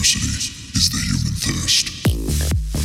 is the human thirst.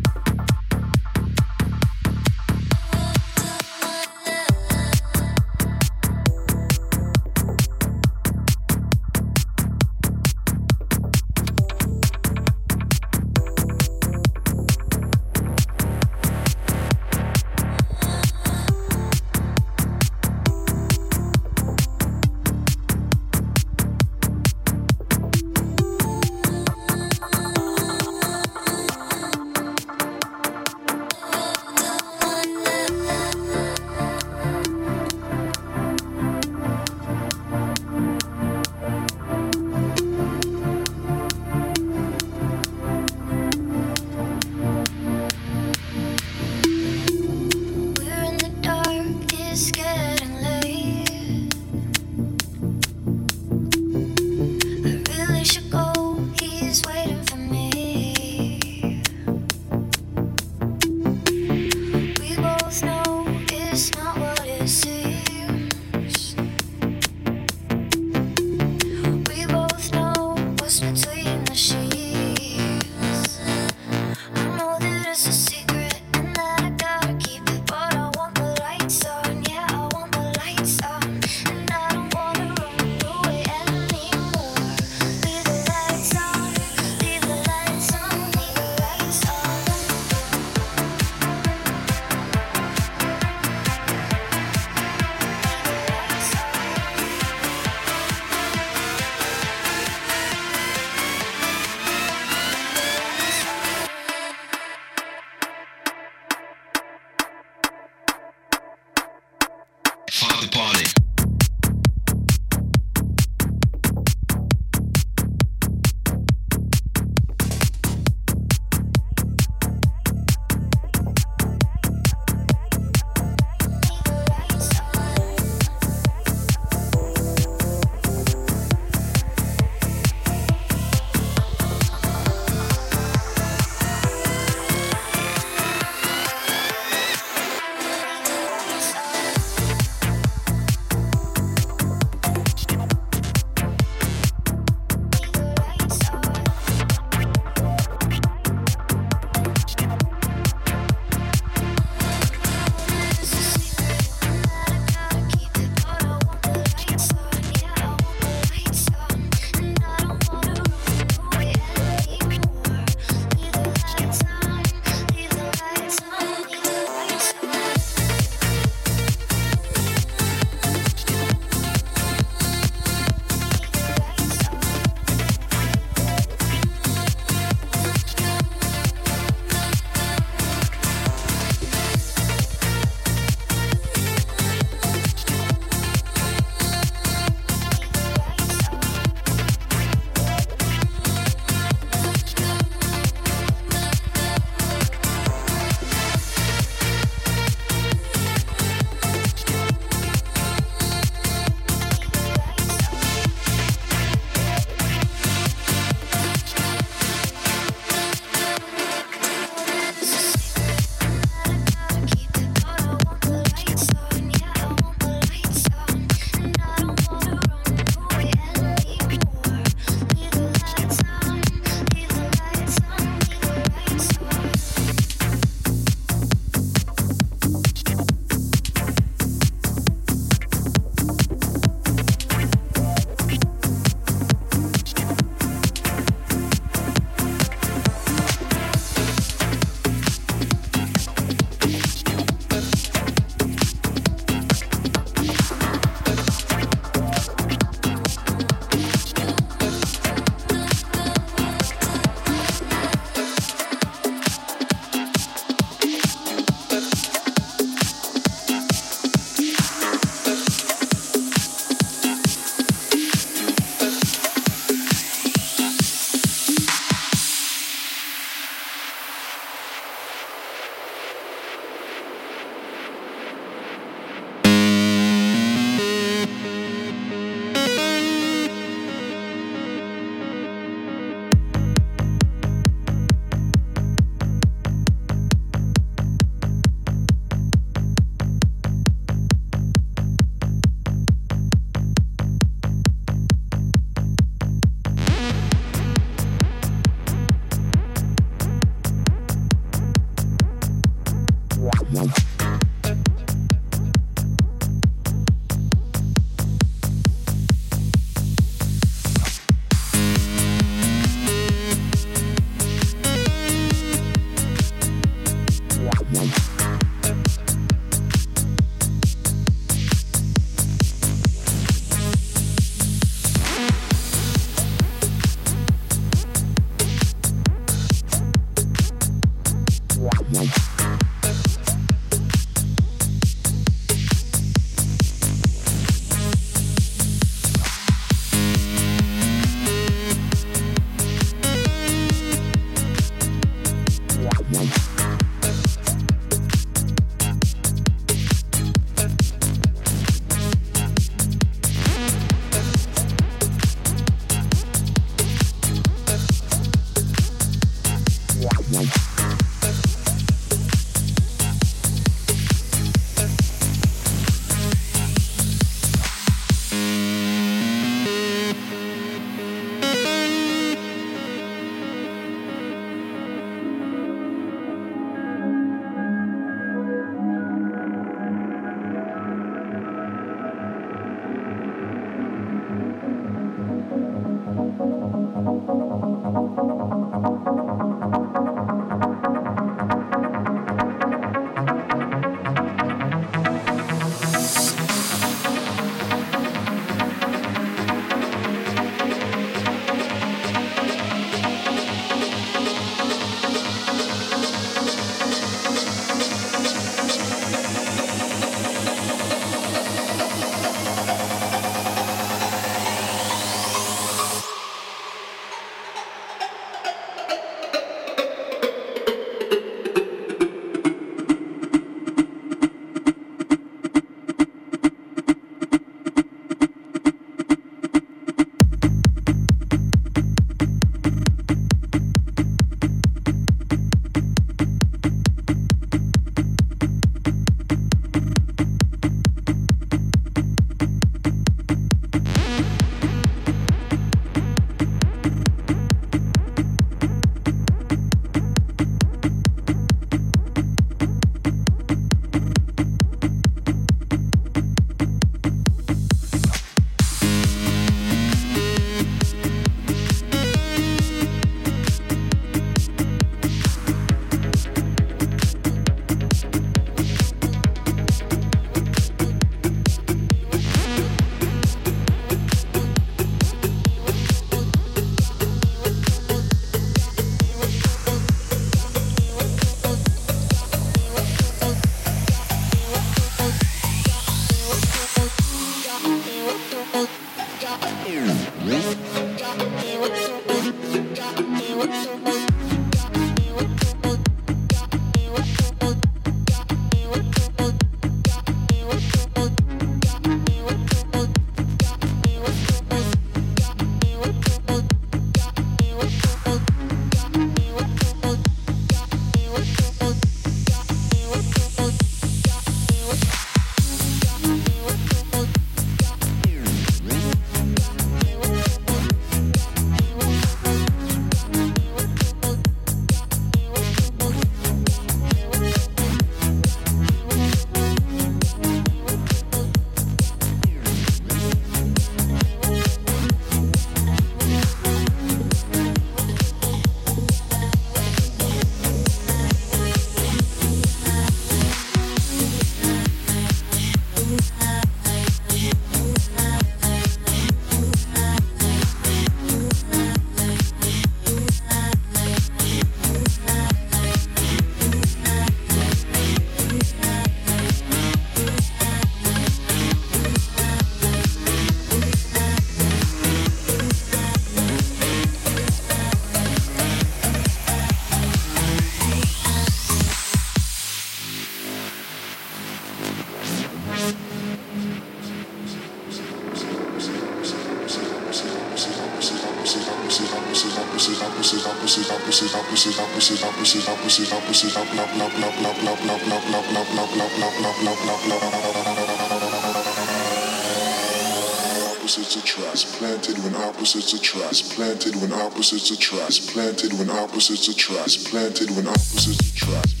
opposites attract, planted when opposites attract, planted when opposites attract, planted when opposites attract, planted when opposites attract.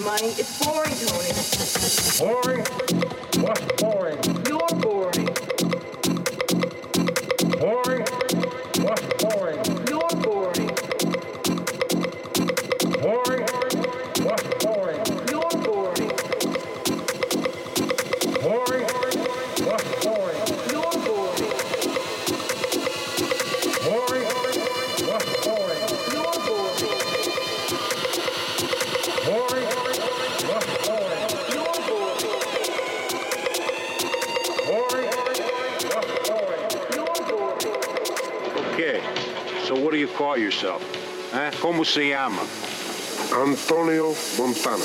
Money? It's se llama? Antonio Montana.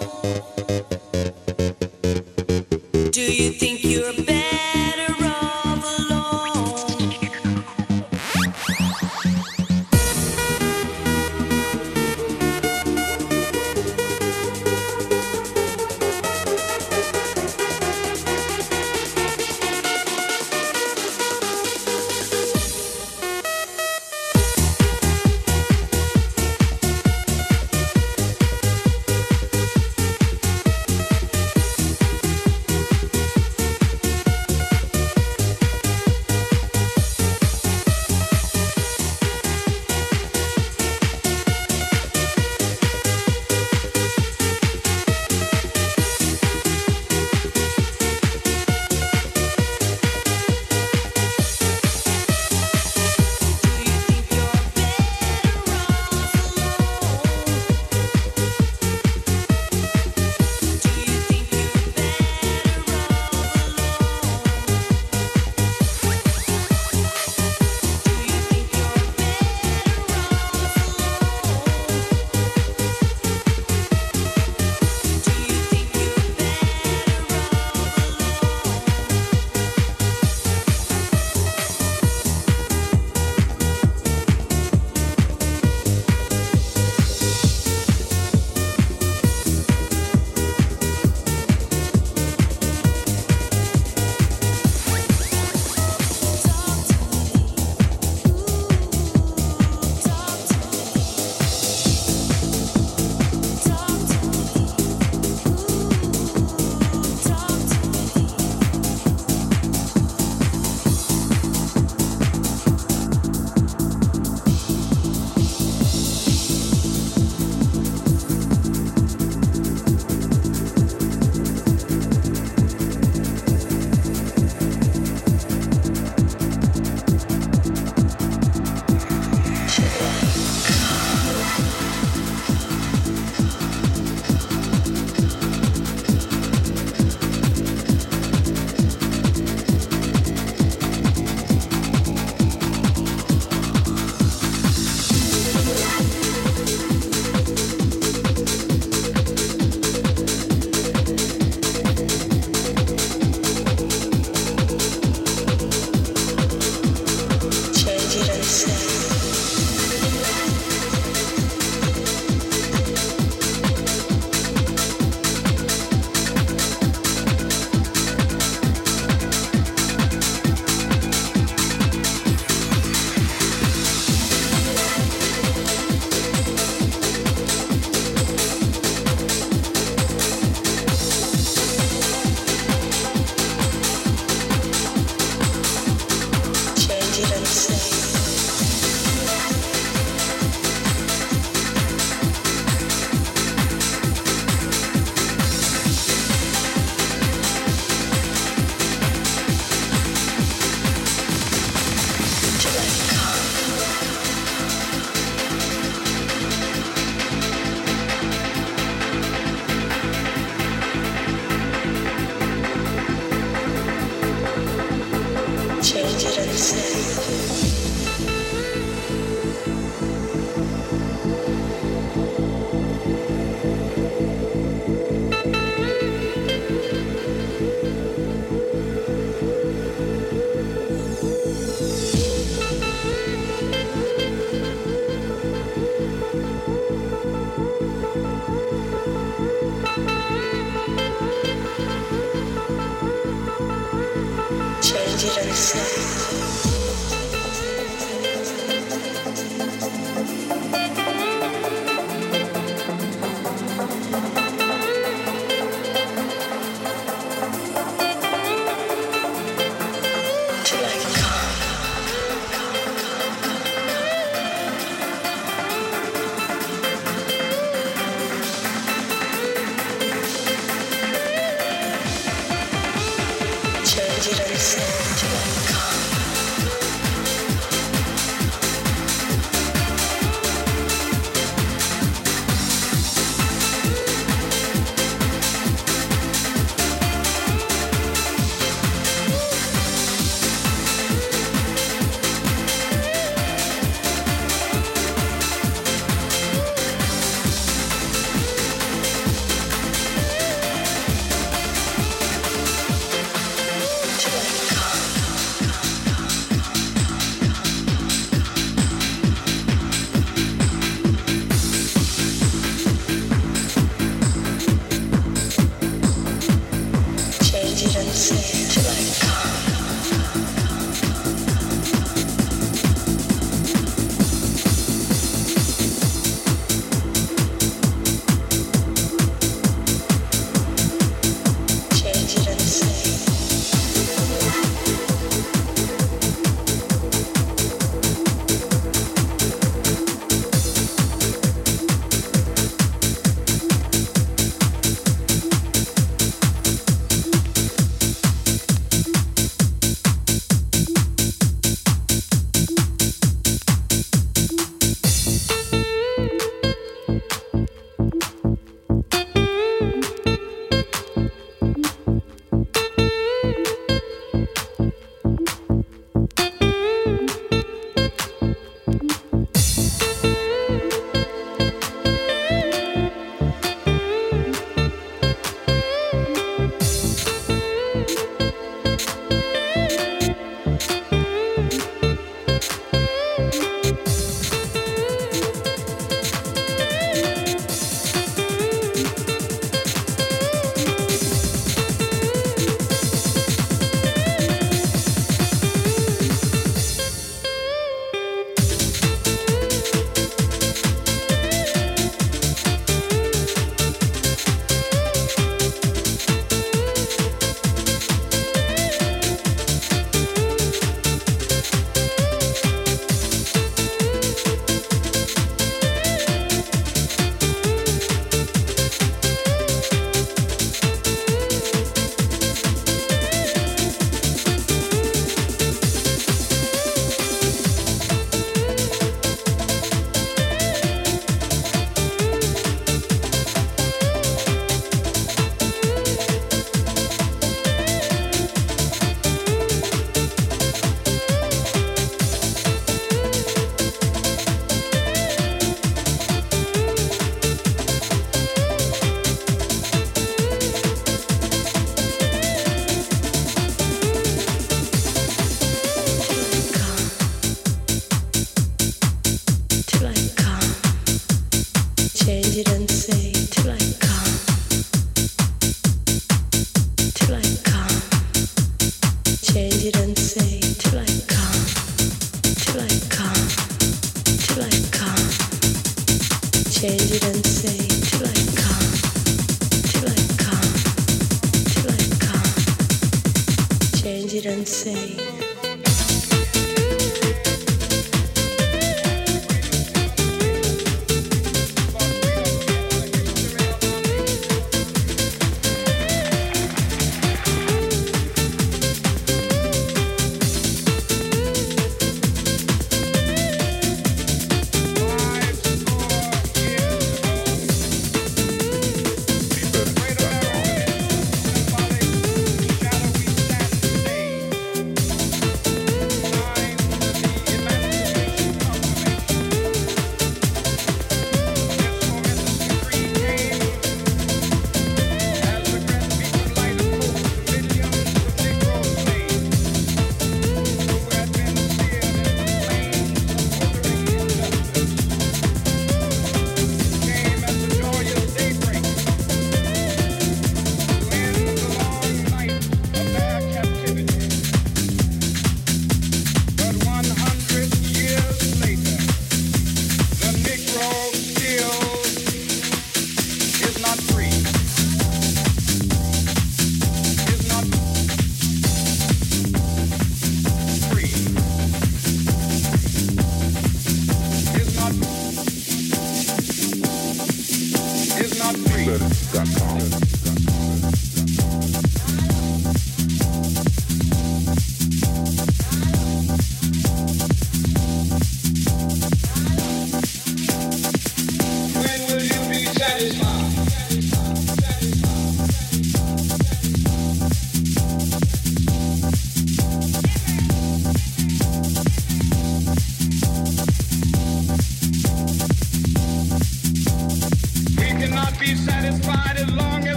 フフフ。And say.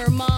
Your mind,